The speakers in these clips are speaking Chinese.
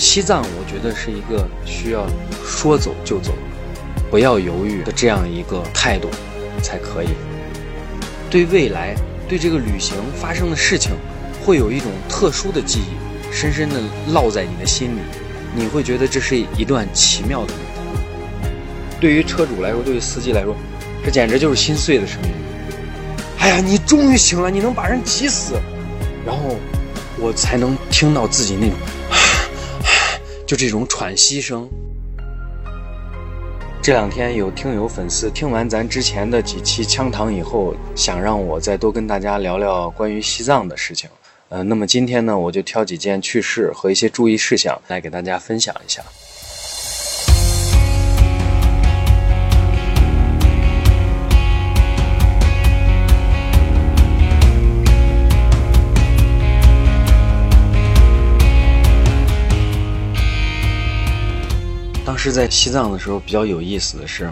西藏，我觉得是一个需要说走就走，不要犹豫的这样一个态度才可以。对未来，对这个旅行发生的事情，会有一种特殊的记忆，深深的烙在你的心里。你会觉得这是一段奇妙的旅途。对于车主来说，对于司机来说，这简直就是心碎的声音。哎呀，你终于醒了，你能把人急死，然后我才能听到自己那种，就这种喘息声。这两天有听友粉丝听完咱之前的几期枪堂以后，想让我再多跟大家聊聊关于西藏的事情。呃，那么今天呢，我就挑几件趣事和一些注意事项来给大家分享一下。当时在西藏的时候比较有意思的是，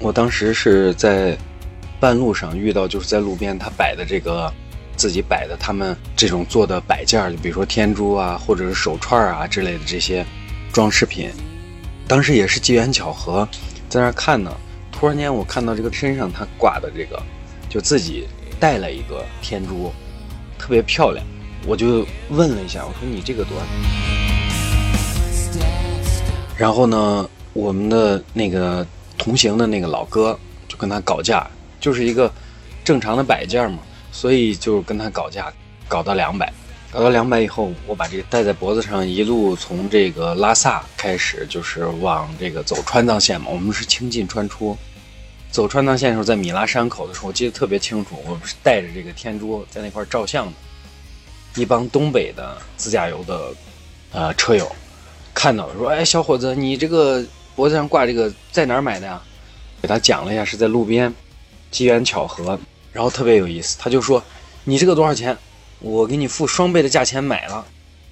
我当时是在半路上遇到，就是在路边他摆的这个自己摆的他们这种做的摆件，就比如说天珠啊，或者是手串啊之类的这些装饰品。当时也是机缘巧合，在那儿看呢，突然间我看到这个身上他挂的这个，就自己带了一个天珠，特别漂亮，我就问了一下，我说你这个多少？然后呢，我们的那个同行的那个老哥就跟他搞价，就是一个正常的摆件嘛，所以就跟他搞价，搞到两百，搞到两百以后，我把这个戴在脖子上，一路从这个拉萨开始，就是往这个走川藏线嘛，我们是清进川出，走川藏线的时候，在米拉山口的时候，我记得特别清楚，我不是带着这个天珠在那块照相的，一帮东北的自驾游的呃车友。看到了，说：“哎，小伙子，你这个脖子上挂这个在哪儿买的呀？”给他讲了一下，是在路边，机缘巧合，然后特别有意思。他就说：“你这个多少钱？我给你付双倍的价钱买了。”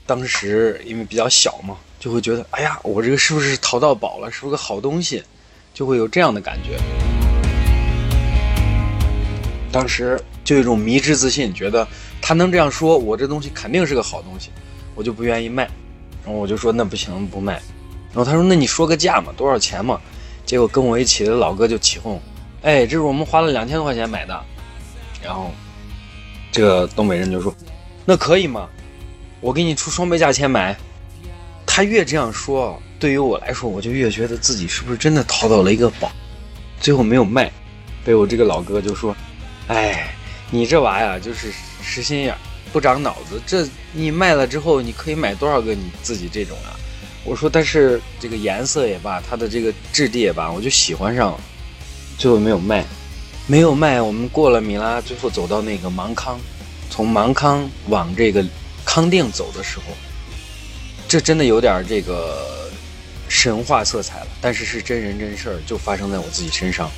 当时因为比较小嘛，就会觉得：“哎呀，我这个是不是淘到宝了？是不是个好东西？”就会有这样的感觉。当时就有一种迷之自信，觉得他能这样说，我这东西肯定是个好东西，我就不愿意卖。然后我就说那不行不卖，然后他说那你说个价嘛，多少钱嘛？结果跟我一起的老哥就起哄，哎，这是我们花了两千多块钱买的。然后这个东北人就说，那可以吗？我给你出双倍价钱买。他越这样说，对于我来说，我就越觉得自己是不是真的淘到了一个宝。最后没有卖，被我这个老哥就说，哎，你这娃呀，就是实心眼。不长脑子，这你卖了之后，你可以买多少个你自己这种啊？我说，但是这个颜色也罢，它的这个质地也罢，我就喜欢上了，最后没有卖，没有卖。我们过了米拉，最后走到那个芒康，从芒康往这个康定走的时候，这真的有点这个神话色彩了，但是是真人真事儿，就发生在我自己身上。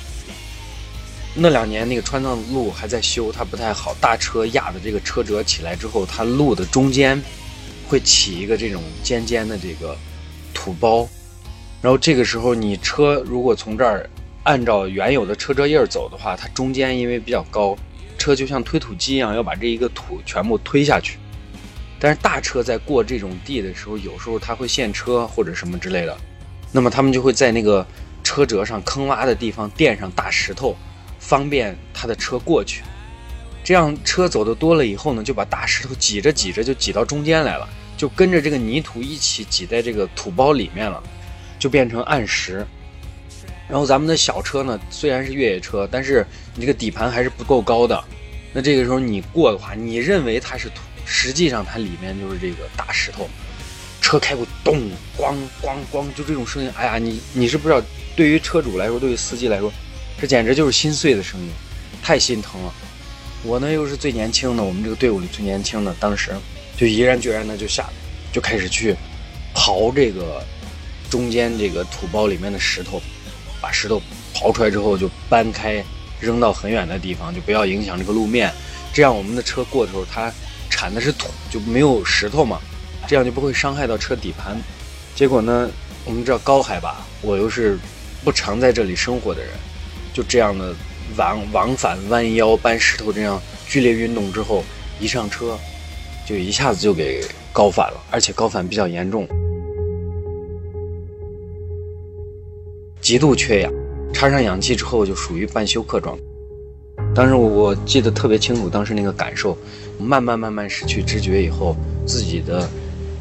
那两年，那个川藏路还在修，它不太好。大车压的这个车辙起来之后，它路的中间会起一个这种尖尖的这个土包，然后这个时候你车如果从这儿按照原有的车辙印走的话，它中间因为比较高，车就像推土机一样要把这一个土全部推下去。但是大车在过这种地的时候，有时候它会陷车或者什么之类的，那么他们就会在那个车辙上坑洼的地方垫上大石头。方便他的车过去，这样车走的多了以后呢，就把大石头挤着挤着就挤到中间来了，就跟着这个泥土一起挤在这个土包里面了，就变成暗石。然后咱们的小车呢，虽然是越野车，但是你这个底盘还是不够高的，那这个时候你过的话，你认为它是土，实际上它里面就是这个大石头。车开过，咚，咣咣咣，就这种声音，哎呀，你你是不知道，对于车主来说，对于司机来说。这简直就是心碎的声音，太心疼了。我呢又是最年轻的，我们这个队伍里最年轻的，当时就毅然决然的就下来，就开始去刨这个中间这个土包里面的石头，把石头刨出来之后就搬开，扔到很远的地方，就不要影响这个路面。这样我们的车过的时候，它铲的是土，就没有石头嘛，这样就不会伤害到车底盘。结果呢，我们知道高海拔，我又是不常在这里生活的人。就这样的往往返弯腰搬石头这样剧烈运动之后，一上车就一下子就给高反了，而且高反比较严重。极度缺氧，插上氧气之后就属于半休克状态。当时我记得特别清楚，当时那个感受，慢慢慢慢失去知觉以后，自己的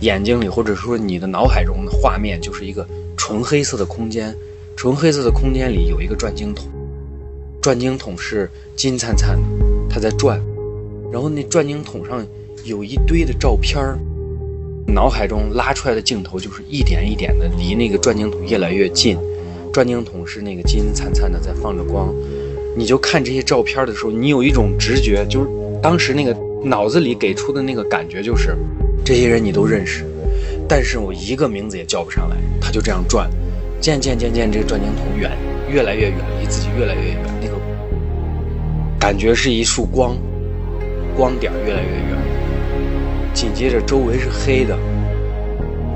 眼睛里或者说你的脑海中的画面就是一个纯黑色的空间，纯黑色的空间里有一个转经筒，转经筒是金灿灿的，它在转，然后那转经筒上有一堆的照片儿，脑海中拉出来的镜头就是一点一点的离那个转经筒越来越近，转经筒是那个金灿灿的在放着光。你就看这些照片的时候，你有一种直觉，就是当时那个脑子里给出的那个感觉，就是这些人你都认识，但是我一个名字也叫不上来。他就这样转，渐渐渐渐，这个转经筒远，越来越远，离自己越来越远，感觉是一束光，光点越来越远，紧接着周围是黑的，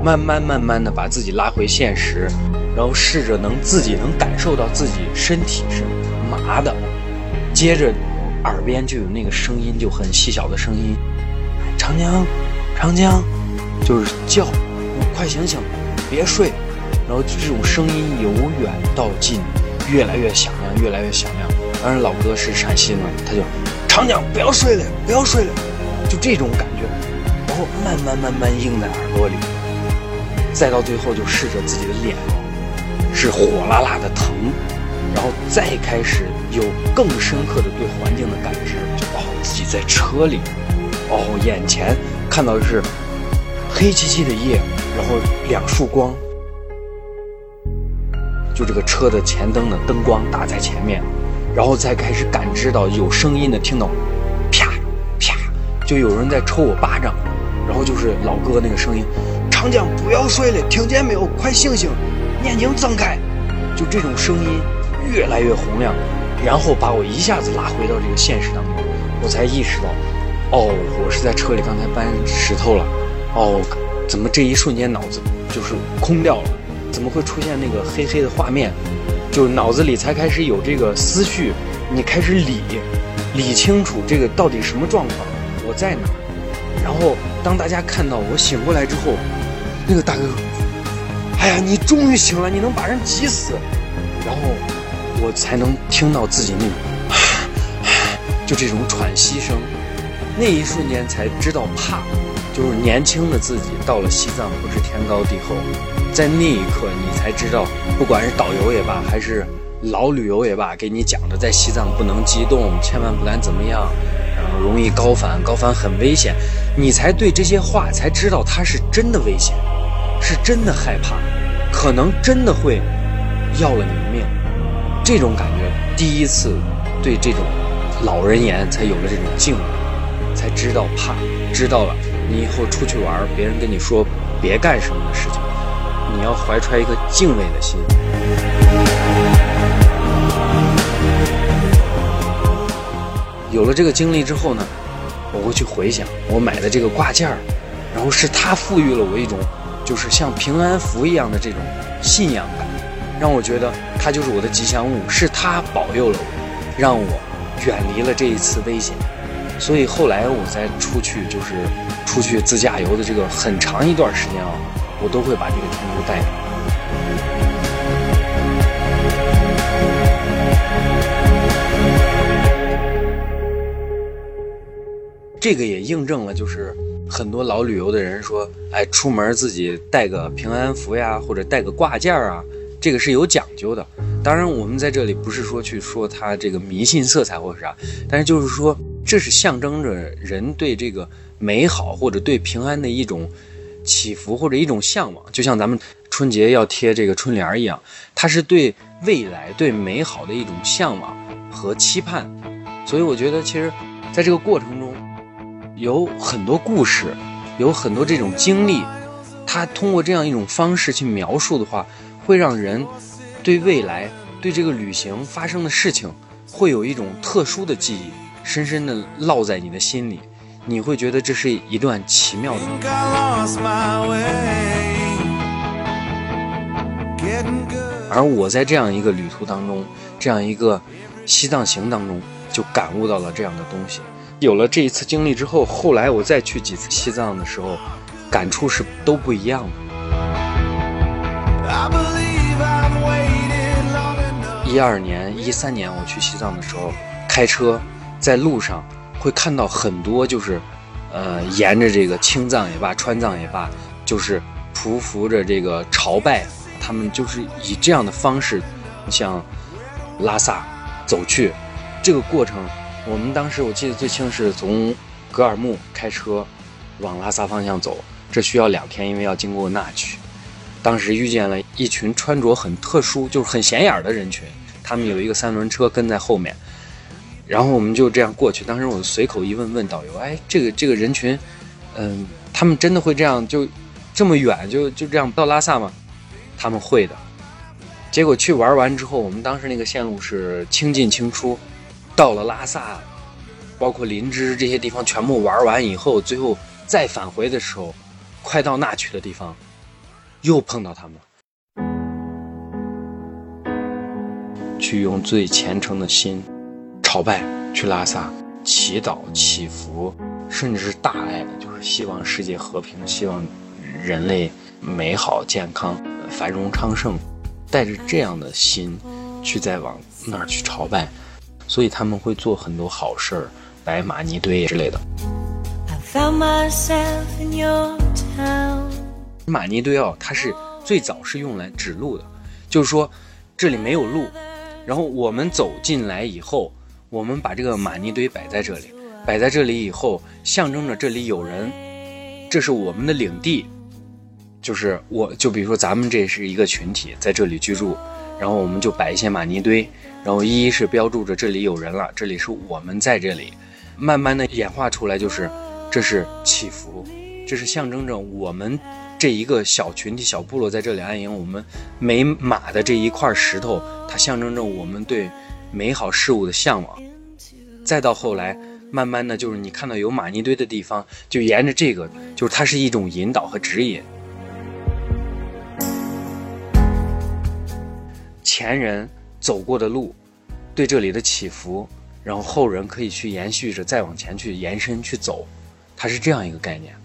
慢慢慢慢的把自己拉回现实，然后试着能自己能感受到自己身体是。麻的，接着耳边就有那个声音，就很细小的声音，长江，长江，就是叫，快醒醒，别睡。然后这种声音由远到近，越来越响亮，越来越响亮。当然老哥是陕西嘛，他就长江不要睡了，不要睡了，就这种感觉。然后慢慢慢慢映在耳朵里，再到最后就试着自己的脸，是火辣辣的疼。然后再开始有更深刻的对环境的感知，就哦自己在车里，哦眼前看到的是黑漆漆的夜，然后两束光，就这个车的前灯的灯光打在前面，然后再开始感知到有声音的听到啪啪，就有人在抽我巴掌，然后就是老哥那个声音，长江不要睡了，听见没有？快醒醒，眼睛睁开，就这种声音。越来越洪亮，然后把我一下子拉回到这个现实当中，我才意识到，哦，我是在车里刚才搬石头了，哦，怎么这一瞬间脑子就是空掉了？怎么会出现那个黑黑的画面？就脑子里才开始有这个思绪，你开始理，理清楚这个到底什么状况，我在哪？然后当大家看到我醒过来之后，那个大哥，哎呀，你终于醒了，你能把人急死，然后。我才能听到自己那种，就这种喘息声，那一瞬间才知道怕，就是年轻的自己到了西藏不知天高地厚，在那一刻你才知道，不管是导游也罢，还是老旅游也罢，给你讲的在西藏不能激动，千万不敢怎么样，然后容易高反，高反很危险，你才对这些话才知道它是真的危险，是真的害怕，可能真的会要了你的命。这种感觉，第一次对这种老人言才有了这种敬畏，才知道怕，知道了，你以后出去玩，别人跟你说别干什么的事情，你要怀揣一个敬畏的心。有了这个经历之后呢，我会去回想我买的这个挂件儿，然后是他赋予了我一种，就是像平安符一样的这种信仰感。让我觉得它就是我的吉祥物，是它保佑了我，让我远离了这一次危险。所以后来我再出去，就是出去自驾游的这个很长一段时间啊，我都会把这个天珠带。这个也印证了，就是很多老旅游的人说，哎，出门自己带个平安符呀，或者带个挂件啊。这个是有讲究的，当然我们在这里不是说去说它这个迷信色彩或者啥，但是就是说这是象征着人对这个美好或者对平安的一种祈福或者一种向往，就像咱们春节要贴这个春联一样，它是对未来对美好的一种向往和期盼。所以我觉得其实在这个过程中有很多故事，有很多这种经历，它通过这样一种方式去描述的话。会让人对未来、对这个旅行发生的事情，会有一种特殊的记忆，深深的烙在你的心里。你会觉得这是一段奇妙的。而我在这样一个旅途当中，这样一个西藏行当中，就感悟到了这样的东西。有了这一次经历之后，后来我再去几次西藏的时候，感触是都不一样的。一二年、一三年我去西藏的时候，开车在路上会看到很多，就是呃，沿着这个青藏也罢、川藏也罢，就是匍匐着这个朝拜，他们就是以这样的方式向拉萨走去。这个过程，我们当时我记得最清是从格尔木开车往拉萨方向走，这需要两天，因为要经过那曲。当时遇见了一群穿着很特殊，就是很显眼的人群，他们有一个三轮车跟在后面，然后我们就这样过去。当时我随口一问，问导游：“哎，这个这个人群，嗯，他们真的会这样就这么远就就这样到拉萨吗？”他们会的。结果去玩完之后，我们当时那个线路是清进清出，到了拉萨，包括林芝这些地方全部玩完以后，最后再返回的时候，快到那曲的地方。又碰到他们，去用最虔诚的心朝拜，去拉萨祈祷、祈福，甚至是大爱的，就是希望世界和平，希望人类美好、健康、繁荣昌盛，带着这样的心去再往那儿去朝拜，所以他们会做很多好事儿，摆玛尼堆之类的。玛尼堆哦，它是最早是用来指路的，就是说这里没有路，然后我们走进来以后，我们把这个玛尼堆摆在这里，摆在这里以后，象征着这里有人，这是我们的领地，就是我就比如说咱们这是一个群体在这里居住，然后我们就摆一些玛尼堆，然后一一是标注着这里有人了，这里是我们在这里，慢慢的演化出来就是这是祈福，这是象征着我们。这一个小群体、小部落在这里安营，我们每码的这一块石头，它象征着我们对美好事物的向往。再到后来，慢慢的就是你看到有玛尼堆的地方，就沿着这个，就是它是一种引导和指引。前人走过的路，对这里的起伏，然后后人可以去延续着再往前去延伸去走，它是这样一个概念。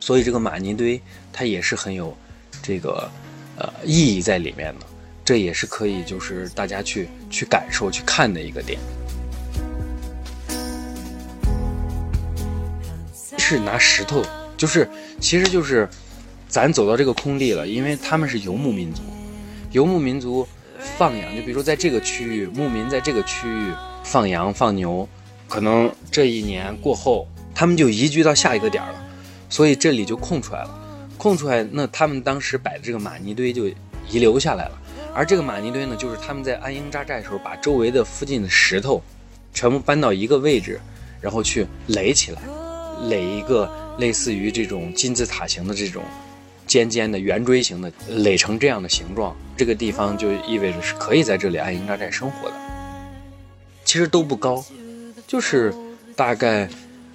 所以这个玛尼堆它也是很有这个呃意义在里面的，这也是可以就是大家去去感受去看的一个点。是拿石头，就是其实就是咱走到这个空地了，因为他们是游牧民族，游牧民族放羊，就比如说在这个区域，牧民在这个区域放羊放牛，可能这一年过后，他们就移居到下一个点了。所以这里就空出来了，空出来，那他们当时摆的这个玛尼堆就遗留下来了。而这个玛尼堆呢，就是他们在安营扎寨的时候，把周围的附近的石头全部搬到一个位置，然后去垒起来，垒一个类似于这种金字塔形的这种尖尖的圆锥形的，垒成这样的形状。这个地方就意味着是可以在这里安营扎寨生活的。其实都不高，就是大概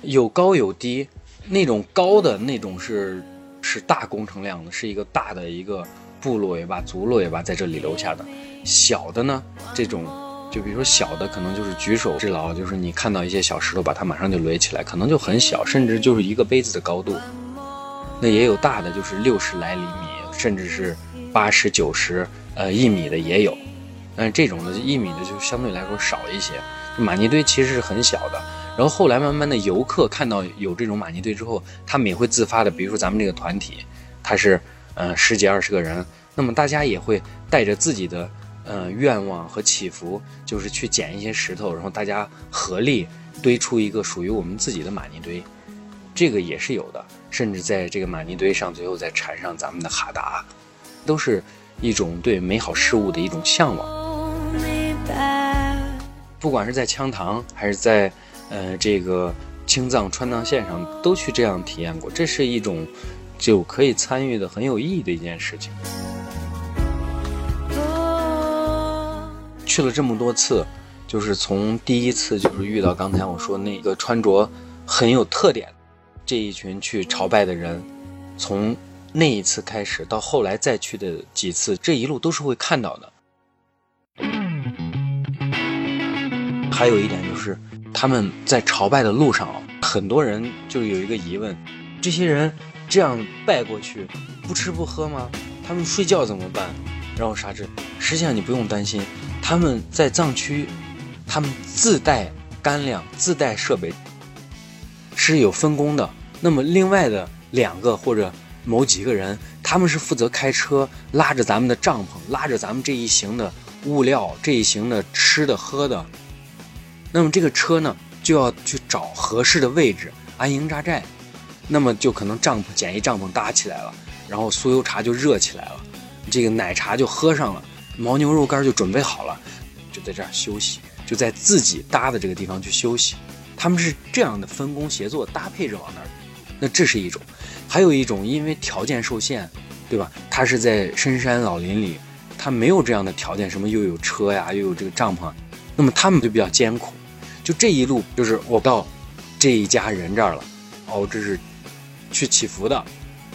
有高有低。那种高的那种是是大工程量的，是一个大的一个部落也罢，族落也罢，在这里留下的。小的呢，这种就比如说小的，可能就是举手之劳，就是你看到一些小石头，把它马上就垒起来，可能就很小，甚至就是一个杯子的高度。那也有大的，就是六十来厘米，甚至是八十九十呃一米的也有。但是这种的一米的就相对来说少一些。玛尼堆其实是很小的。然后后来慢慢的游客看到有这种玛尼堆之后，他们也会自发的，比如说咱们这个团体，他是呃十几二十个人，那么大家也会带着自己的呃愿望和祈福，就是去捡一些石头，然后大家合力堆出一个属于我们自己的玛尼堆，这个也是有的，甚至在这个玛尼堆上最后再缠上咱们的哈达，都是一种对美好事物的一种向往。不管是在羌塘还是在。呃，这个青藏川藏线上都去这样体验过，这是一种就可以参与的很有意义的一件事情。去了这么多次，就是从第一次就是遇到刚才我说那个穿着很有特点这一群去朝拜的人，从那一次开始到后来再去的几次，这一路都是会看到的。还有一点就是。他们在朝拜的路上啊，很多人就有一个疑问：这些人这样拜过去，不吃不喝吗？他们睡觉怎么办？然后啥子？实际上你不用担心，他们在藏区，他们自带干粮、自带设备，是有分工的。那么另外的两个或者某几个人，他们是负责开车，拉着咱们的帐篷，拉着咱们这一行的物料、这一行的吃的喝的。那么这个车呢，就要去找合适的位置安营扎寨。那么就可能帐篷简易帐篷搭起来了，然后酥油茶就热起来了，这个奶茶就喝上了，牦牛肉干就准备好了，就在这儿休息，就在自己搭的这个地方去休息。他们是这样的分工协作搭配着往那儿。那这是一种，还有一种因为条件受限，对吧？他是在深山老林里，他没有这样的条件，什么又有车呀，又有这个帐篷，那么他们就比较艰苦。就这一路就是我到这一家人这儿了，哦，这是。去祈福的，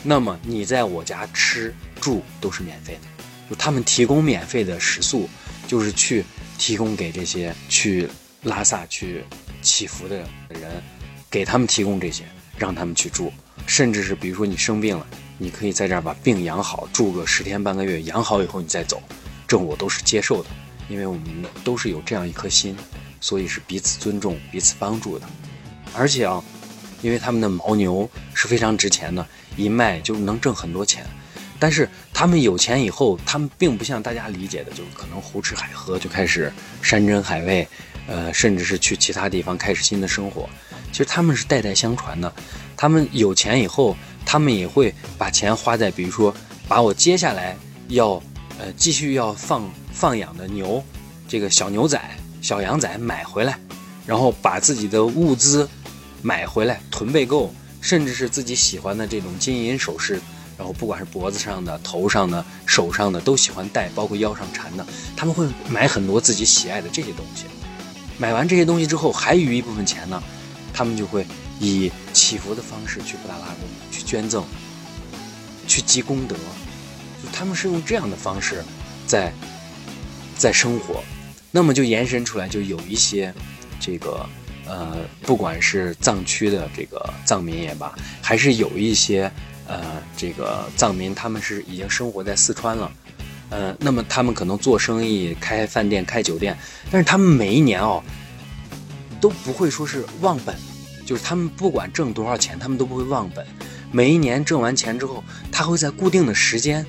那么你在我家吃住都是免费的，就他们提供免费的食宿，就是去提供给这些去拉萨去祈福的人，给他们提供这些，让他们去住，甚至是比如说你生病了，你可以在这儿把病养好，住个十天半个月，养好以后你再走，这我都是接受的，因为我们都是有这样一颗心，所以是彼此尊重、彼此帮助的，而且啊。因为他们的牦牛是非常值钱的，一卖就能挣很多钱。但是他们有钱以后，他们并不像大家理解的，就可能胡吃海喝，就开始山珍海味，呃，甚至是去其他地方开始新的生活。其实他们是代代相传的。他们有钱以后，他们也会把钱花在，比如说把我接下来要呃继续要放放养的牛，这个小牛仔、小羊仔买回来，然后把自己的物资。买回来囤备够，甚至是自己喜欢的这种金银首饰，然后不管是脖子上的、头上的、手上的，都喜欢戴，包括腰上缠的，他们会买很多自己喜爱的这些东西。买完这些东西之后，还余一部分钱呢，他们就会以祈福的方式去布达拉宫去捐赠，去积功德。就他们是用这样的方式在在生活，那么就延伸出来，就有一些这个。呃，不管是藏区的这个藏民也罢，还是有一些呃这个藏民，他们是已经生活在四川了，呃，那么他们可能做生意、开饭店、开酒店，但是他们每一年哦都不会说是忘本，就是他们不管挣多少钱，他们都不会忘本。每一年挣完钱之后，他会在固定的时间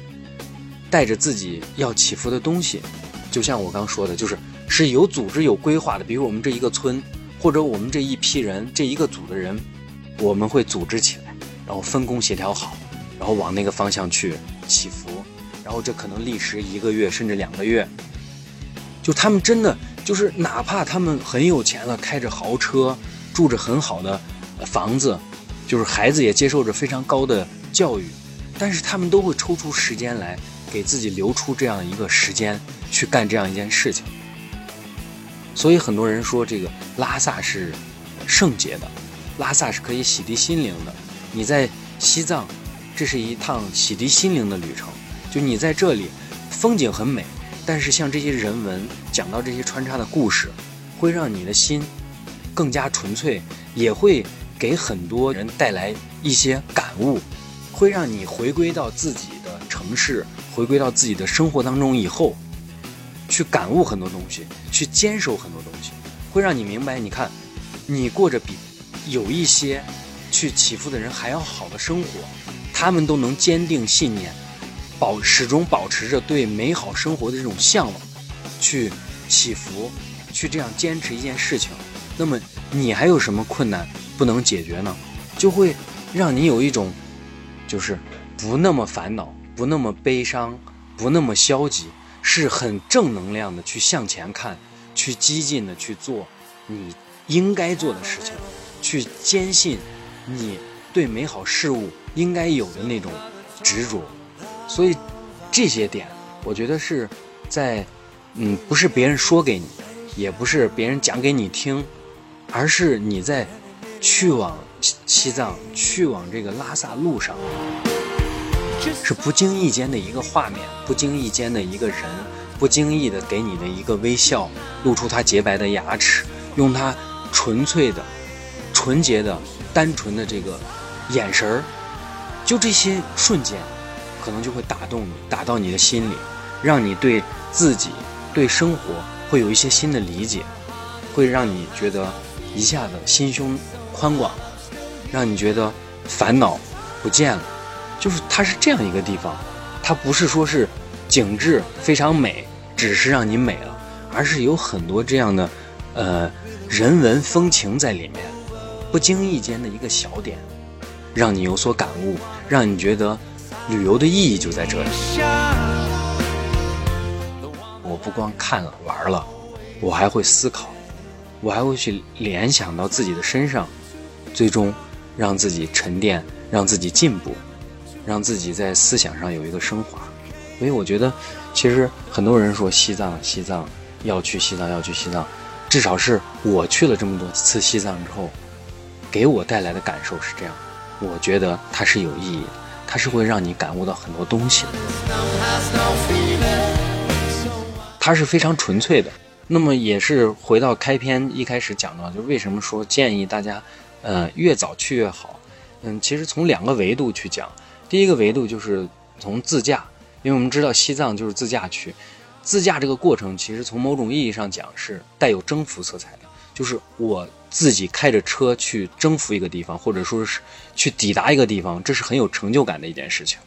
带着自己要祈福的东西，就像我刚说的，就是是有组织、有规划的，比如我们这一个村。或者我们这一批人，这一个组的人，我们会组织起来，然后分工协调好，然后往那个方向去祈福，然后这可能历时一个月甚至两个月。就他们真的就是，哪怕他们很有钱了，开着豪车，住着很好的房子，就是孩子也接受着非常高的教育，但是他们都会抽出时间来，给自己留出这样一个时间去干这样一件事情。所以很多人说这个拉萨是圣洁的，拉萨是可以洗涤心灵的。你在西藏，这是一趟洗涤心灵的旅程。就你在这里，风景很美，但是像这些人文讲到这些穿插的故事，会让你的心更加纯粹，也会给很多人带来一些感悟，会让你回归到自己的城市，回归到自己的生活当中以后。去感悟很多东西，去坚守很多东西，会让你明白。你看，你过着比有一些去祈福的人还要好的生活，他们都能坚定信念，保始终保持着对美好生活的这种向往，去祈福，去这样坚持一件事情。那么你还有什么困难不能解决呢？就会让你有一种，就是不那么烦恼，不那么悲伤，不那么消极。是很正能量的，去向前看，去激进的去做你应该做的事情，去坚信你对美好事物应该有的那种执着。所以这些点，我觉得是在嗯，不是别人说给你，也不是别人讲给你听，而是你在去往西藏、去往这个拉萨路上。是不经意间的一个画面，不经意间的一个人，不经意的给你的一个微笑，露出他洁白的牙齿，用他纯粹的、纯洁的、单纯的这个眼神儿，就这些瞬间，可能就会打动你，打到你的心里，让你对自己、对生活会有一些新的理解，会让你觉得一下子心胸宽广，让你觉得烦恼不见了。就是它是这样一个地方，它不是说是景致非常美，只是让你美了，而是有很多这样的呃人文风情在里面，不经意间的一个小点，让你有所感悟，让你觉得旅游的意义就在这里。我不光看了玩了，我还会思考，我还会去联想到自己的身上，最终让自己沉淀，让自己进步。让自己在思想上有一个升华，所以我觉得，其实很多人说西藏，西藏要去西藏，要去西藏，至少是我去了这么多次西藏之后，给我带来的感受是这样，我觉得它是有意义的，它是会让你感悟到很多东西的，它是非常纯粹的。那么也是回到开篇一开始讲到，就为什么说建议大家，呃，越早去越好。嗯，其实从两个维度去讲。第一个维度就是从自驾，因为我们知道西藏就是自驾去，自驾这个过程其实从某种意义上讲是带有征服色彩的，就是我自己开着车去征服一个地方，或者说是去抵达一个地方，这是很有成就感的一件事情。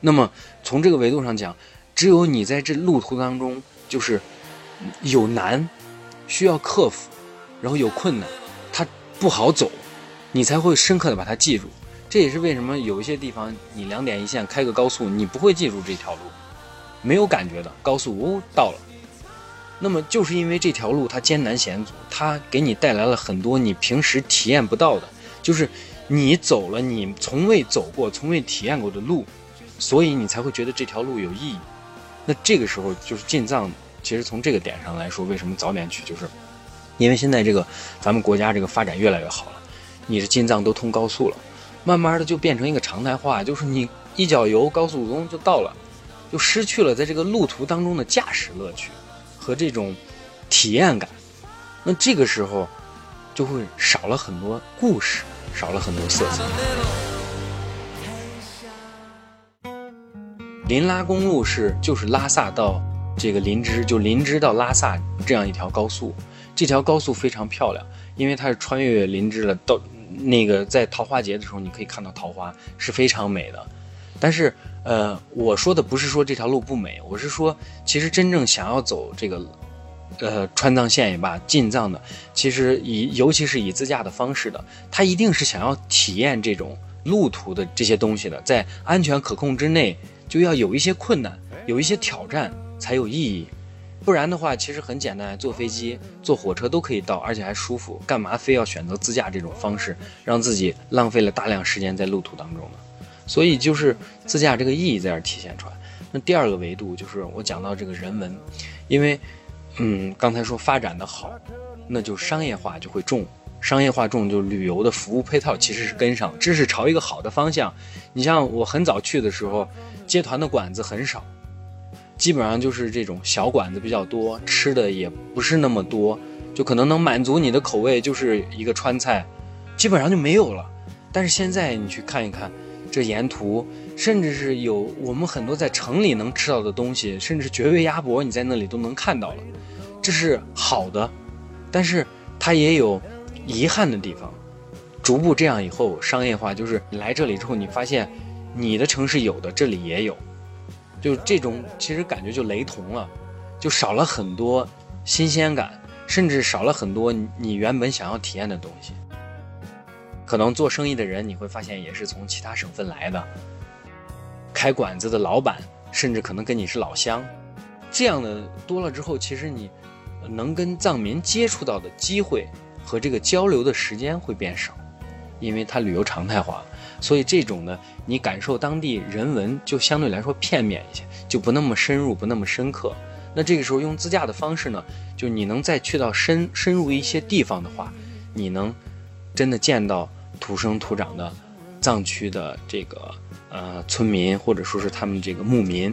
那么从这个维度上讲，只有你在这路途当中就是有难，需要克服，然后有困难，它不好走，你才会深刻的把它记住。这也是为什么有一些地方你两点一线开个高速，你不会记住这条路，没有感觉的高速呜到了。那么就是因为这条路它艰难险阻，它给你带来了很多你平时体验不到的，就是你走了你从未走过、从未体验过的路，所以你才会觉得这条路有意义。那这个时候就是进藏，其实从这个点上来说，为什么早点去，就是因为现在这个咱们国家这个发展越来越好了，你的进藏都通高速了。慢慢的就变成一个常态化，就是你一脚油，高速公路就到了，就失去了在这个路途当中的驾驶乐趣和这种体验感。那这个时候就会少了很多故事，少了很多色彩。林拉公路是就是拉萨到这个林芝，就林芝到拉萨这样一条高速，这条高速非常漂亮，因为它是穿越林芝了到。那个在桃花节的时候，你可以看到桃花是非常美的。但是，呃，我说的不是说这条路不美，我是说，其实真正想要走这个，呃，川藏线也罢，进藏的，其实以尤其是以自驾的方式的，他一定是想要体验这种路途的这些东西的，在安全可控之内，就要有一些困难，有一些挑战才有意义。不然的话，其实很简单，坐飞机、坐火车都可以到，而且还舒服。干嘛非要选择自驾这种方式，让自己浪费了大量时间在路途当中呢？所以就是自驾这个意义在这体现出来。那第二个维度就是我讲到这个人文，因为，嗯，刚才说发展的好，那就商业化就会重，商业化重就旅游的服务配套其实是跟上，这是朝一个好的方向。你像我很早去的时候，接团的馆子很少。基本上就是这种小馆子比较多，吃的也不是那么多，就可能能满足你的口味，就是一个川菜，基本上就没有了。但是现在你去看一看，这沿途甚至是有我们很多在城里能吃到的东西，甚至绝味鸭脖你在那里都能看到了，这是好的。但是它也有遗憾的地方。逐步这样以后商业化，就是来这里之后，你发现你的城市有的，这里也有。就这种，其实感觉就雷同了，就少了很多新鲜感，甚至少了很多你原本想要体验的东西。可能做生意的人，你会发现也是从其他省份来的，开馆子的老板，甚至可能跟你是老乡，这样的多了之后，其实你能跟藏民接触到的机会和这个交流的时间会变少，因为他旅游常态化。所以这种呢，你感受当地人文就相对来说片面一些，就不那么深入，不那么深刻。那这个时候用自驾的方式呢，就你能再去到深深入一些地方的话，你能真的见到土生土长的藏区的这个呃村民，或者说是他们这个牧民，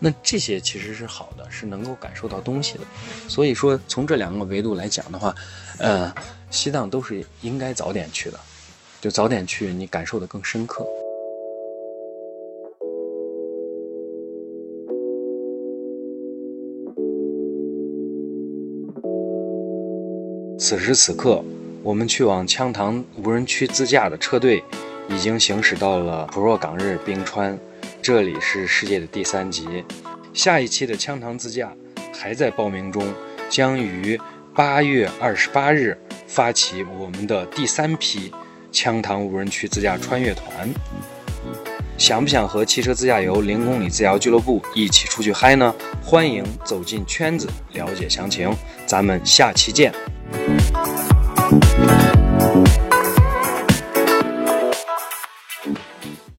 那这些其实是好的，是能够感受到东西的。所以说从这两个维度来讲的话，呃，西藏都是应该早点去的。就早点去，你感受的更深刻。此时此刻，我们去往羌塘无人区自驾的车队已经行驶到了普若岗日冰川，这里是世界的第三级。下一期的羌塘自驾还在报名中，将于八月二十八日发起我们的第三批羌塘无人区自驾穿越团。想不想和汽车自驾游零公里自驾游俱乐部一起出去嗨呢？欢迎走进圈子，了解详情。咱们下期见。